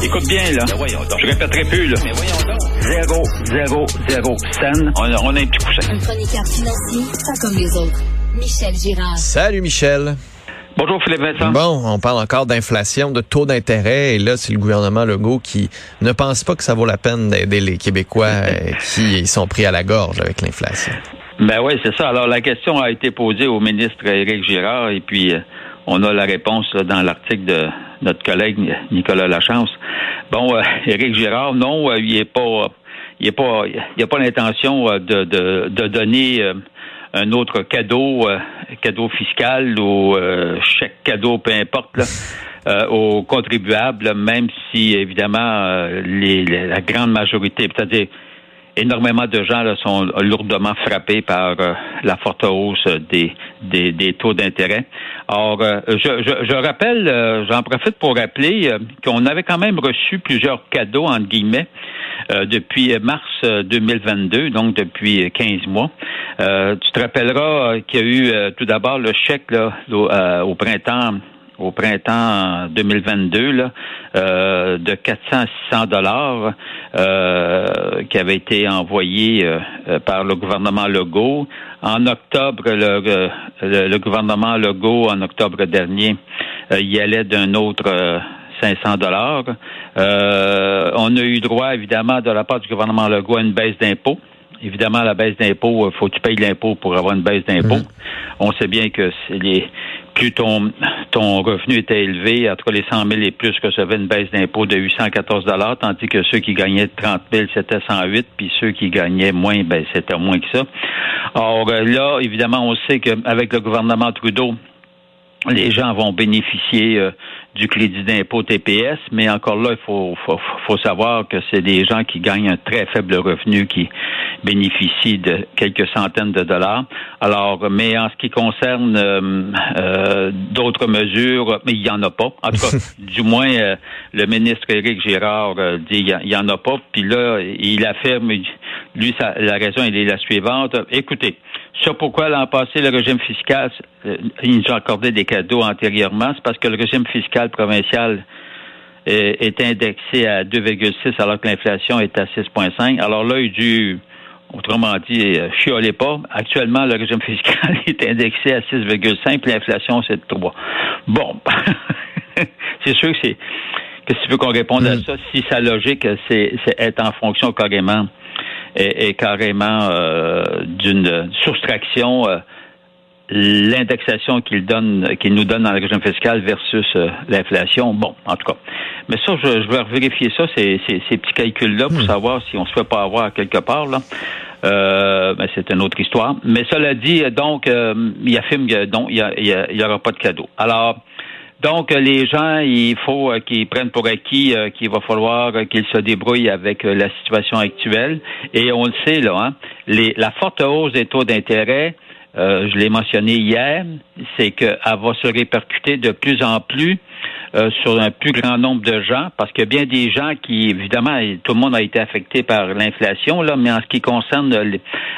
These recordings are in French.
Écoute bien, là. Je répéterai plus, là. Mais voyons donc. Zéro, zéro, zéro scène. On a, on a un petit coussin. Un chroniqueur financier, pas comme les autres. Michel Girard. Salut Michel. Bonjour Philippe Vincent. Bon, on parle encore d'inflation, de taux d'intérêt, et là, c'est le gouvernement Legault qui ne pense pas que ça vaut la peine d'aider les Québécois euh, qui sont pris à la gorge avec l'inflation. Ben oui, c'est ça. Alors, la question a été posée au ministre Éric Girard, et puis euh, on a la réponse là, dans l'article de notre collègue Nicolas Lachance. Bon, euh, Éric Girard, non, euh, il est pas, il est pas, il a pas l'intention euh, de, de, de donner euh, un autre cadeau, euh, cadeau fiscal ou euh, chèque cadeau, peu importe, là, euh, aux contribuables, même si évidemment euh, les, les- la grande majorité, c'est-à-dire énormément de gens là, sont lourdement frappés par euh, la forte hausse des, des, des taux d'intérêt. Or, euh, je, je, je rappelle, euh, j'en profite pour rappeler qu'on avait quand même reçu plusieurs cadeaux, entre guillemets, depuis mars euh, 2022, donc depuis 15 mois. Tu te rappelleras qu'il y a eu tout d'abord le chèque là, au, au printemps au printemps 2022 là, euh, de 400 à 600 dollars euh, qui avait été envoyé euh, euh, par le gouvernement Legault. En octobre, le, le, le gouvernement Legault, en octobre dernier, euh, y allait d'un autre euh, 500 dollars. Euh, on a eu droit, évidemment, de la part du gouvernement Legault à une baisse d'impôts. Évidemment, la baisse d'impôts, il faut que tu payes l'impôt pour avoir une baisse d'impôts. On sait bien que c'est les plus ton, ton revenu était élevé, entre les 100 000 et plus, recevaient une baisse d'impôt de 814 tandis que ceux qui gagnaient 30 000, c'était 108, puis ceux qui gagnaient moins, ben, c'était moins que ça. Or, là, évidemment, on sait qu'avec le gouvernement Trudeau, les gens vont bénéficier euh, du crédit d'impôt TPS, mais encore là, il faut, faut, faut savoir que c'est des gens qui gagnent un très faible revenu qui bénéficient de quelques centaines de dollars. Alors, mais en ce qui concerne euh, euh, d'autres mesures, mais il n'y en a pas. En tout cas, du moins, le ministre Éric Girard dit il n'y en a pas. Puis là, il affirme, lui, sa, la raison, elle est la suivante. Écoutez, sur pourquoi l'an passé, le régime fiscal, euh, ils nous ont accordé des cadeaux antérieurement, c'est parce que le régime fiscal provincial est, est indexé à 2,6 alors que l'inflation est à 6,5. Alors là, il dû, autrement dit, euh, chiolez pas. Actuellement, le régime fiscal est indexé à 6,5 puis l'inflation, c'est 3. Bon, c'est sûr que c'est... Qu'est-ce que tu veux qu'on réponde à ça? Si sa logique, c'est c'est être en fonction carrément est, est carrément euh, d'une soustraction euh, l'indexation qu'il donne qu'il nous donne dans le régime fiscal versus euh, l'inflation. Bon, en tout cas. Mais ça, je, je vais vérifier ça, ces, ces, ces petits calculs-là, pour savoir si on se fait pas avoir quelque part, là. Euh, ben, c'est une autre histoire. Mais cela dit, donc, euh, il affirme que donc, il n'y aura pas de cadeau. Alors, donc, euh, les gens, il faut euh, qu'ils prennent pour acquis euh, qu'il va falloir qu'ils se débrouillent avec la situation actuelle. Et on le sait, là, hein, la forte hausse des taux d'intérêt, je l'ai mentionné hier, c'est qu'elle va se répercuter de plus en plus euh, sur un plus grand nombre de gens, parce qu'il y a bien des gens qui, évidemment, tout le monde a été affecté par l'inflation, là, mais en ce qui concerne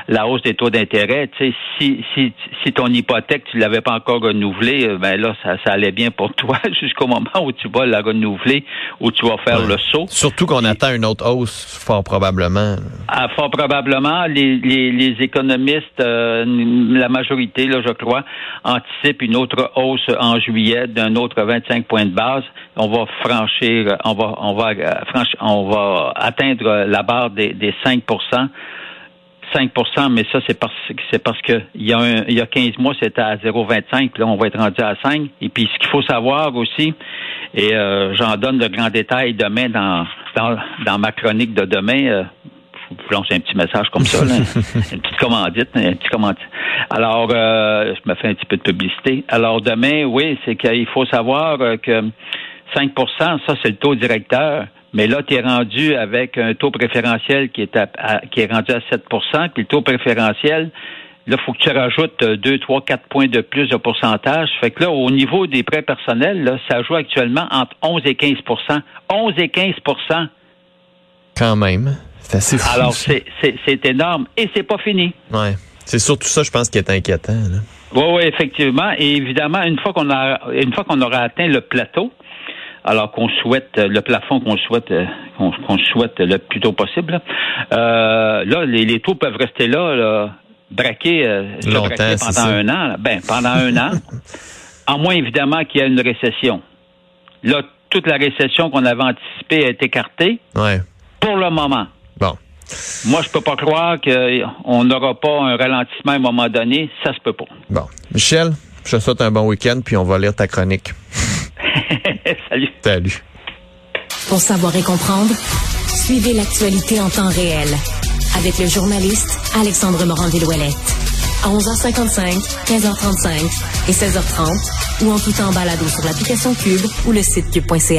la hausse des taux d'intérêt, tu sais, si, si, si ton hypothèque, tu l'avais pas encore renouvelée, euh, ben là, ça, ça allait bien pour toi jusqu'au moment où tu vas la renouveler, où tu vas faire le saut. Surtout qu'on attend une autre hausse, fort probablement. Ah, fort probablement, les, les, les économistes, euh, la majorité, là, je crois, anticipent une autre hausse en juillet d'un autre 25 points de base. On va franchir, euh, franchir, on va atteindre la barre des, des 5% 5% mais ça, c'est parce, c'est parce que il y, a un, il y a 15 mois, c'était à 0,25, puis là, on va être rendu à 5. Et puis, ce qu'il faut savoir aussi, et euh, j'en donne de grands détails demain dans, ma chronique de demain, euh, vous lance un petit message comme ça, là, une petite commandite, un petit commandite. Alors, euh, je me fais un petit peu de publicité. Alors, demain, oui, c'est qu'il faut savoir euh, que 5% ça, c'est le taux directeur. Mais là, tu es rendu avec un taux préférentiel qui est, à, à- qui est rendu à 7% puis le taux préférentiel, là, il faut que tu rajoutes 2, 3, 4 points de plus de pourcentage. Fait que là, au niveau des prêts personnels, là, ça joue actuellement entre 11 et 15% 11 et 15% Quand même. C'est assez fou. Alors, c'est énorme. Et c'est pas fini. Ouais. C'est surtout ça, je pense, qui est inquiétant. là. Oui, oui, effectivement. Et évidemment, une fois qu'on a une fois qu'on aura atteint le plateau, alors qu'on souhaite le plafond qu'on souhaite qu'on souhaite le plus tôt possible. Là, là les, taux peuvent rester là, là braqués, Longtemps, pendant un an. Ben, pendant un an, en moins évidemment qu'il y ait une récession. Là, toute la récession qu'on avait anticipée est écartée. Ouais. Pour le moment. Bon. Moi, je peux pas croire qu'on n'aura pas un ralentissement à un moment donné. Ça se peut pas. Bon. Michel, je te souhaite un bon week-end, puis on va lire ta chronique. Salut. Salut. Pour savoir et comprendre, suivez l'actualité en temps réel. Avec le journaliste Alexandre Morand-Villouellette. À 11h55, 15h35 et 16h30, ou en tout temps balado sur l'application Cube ou le site cube.ca.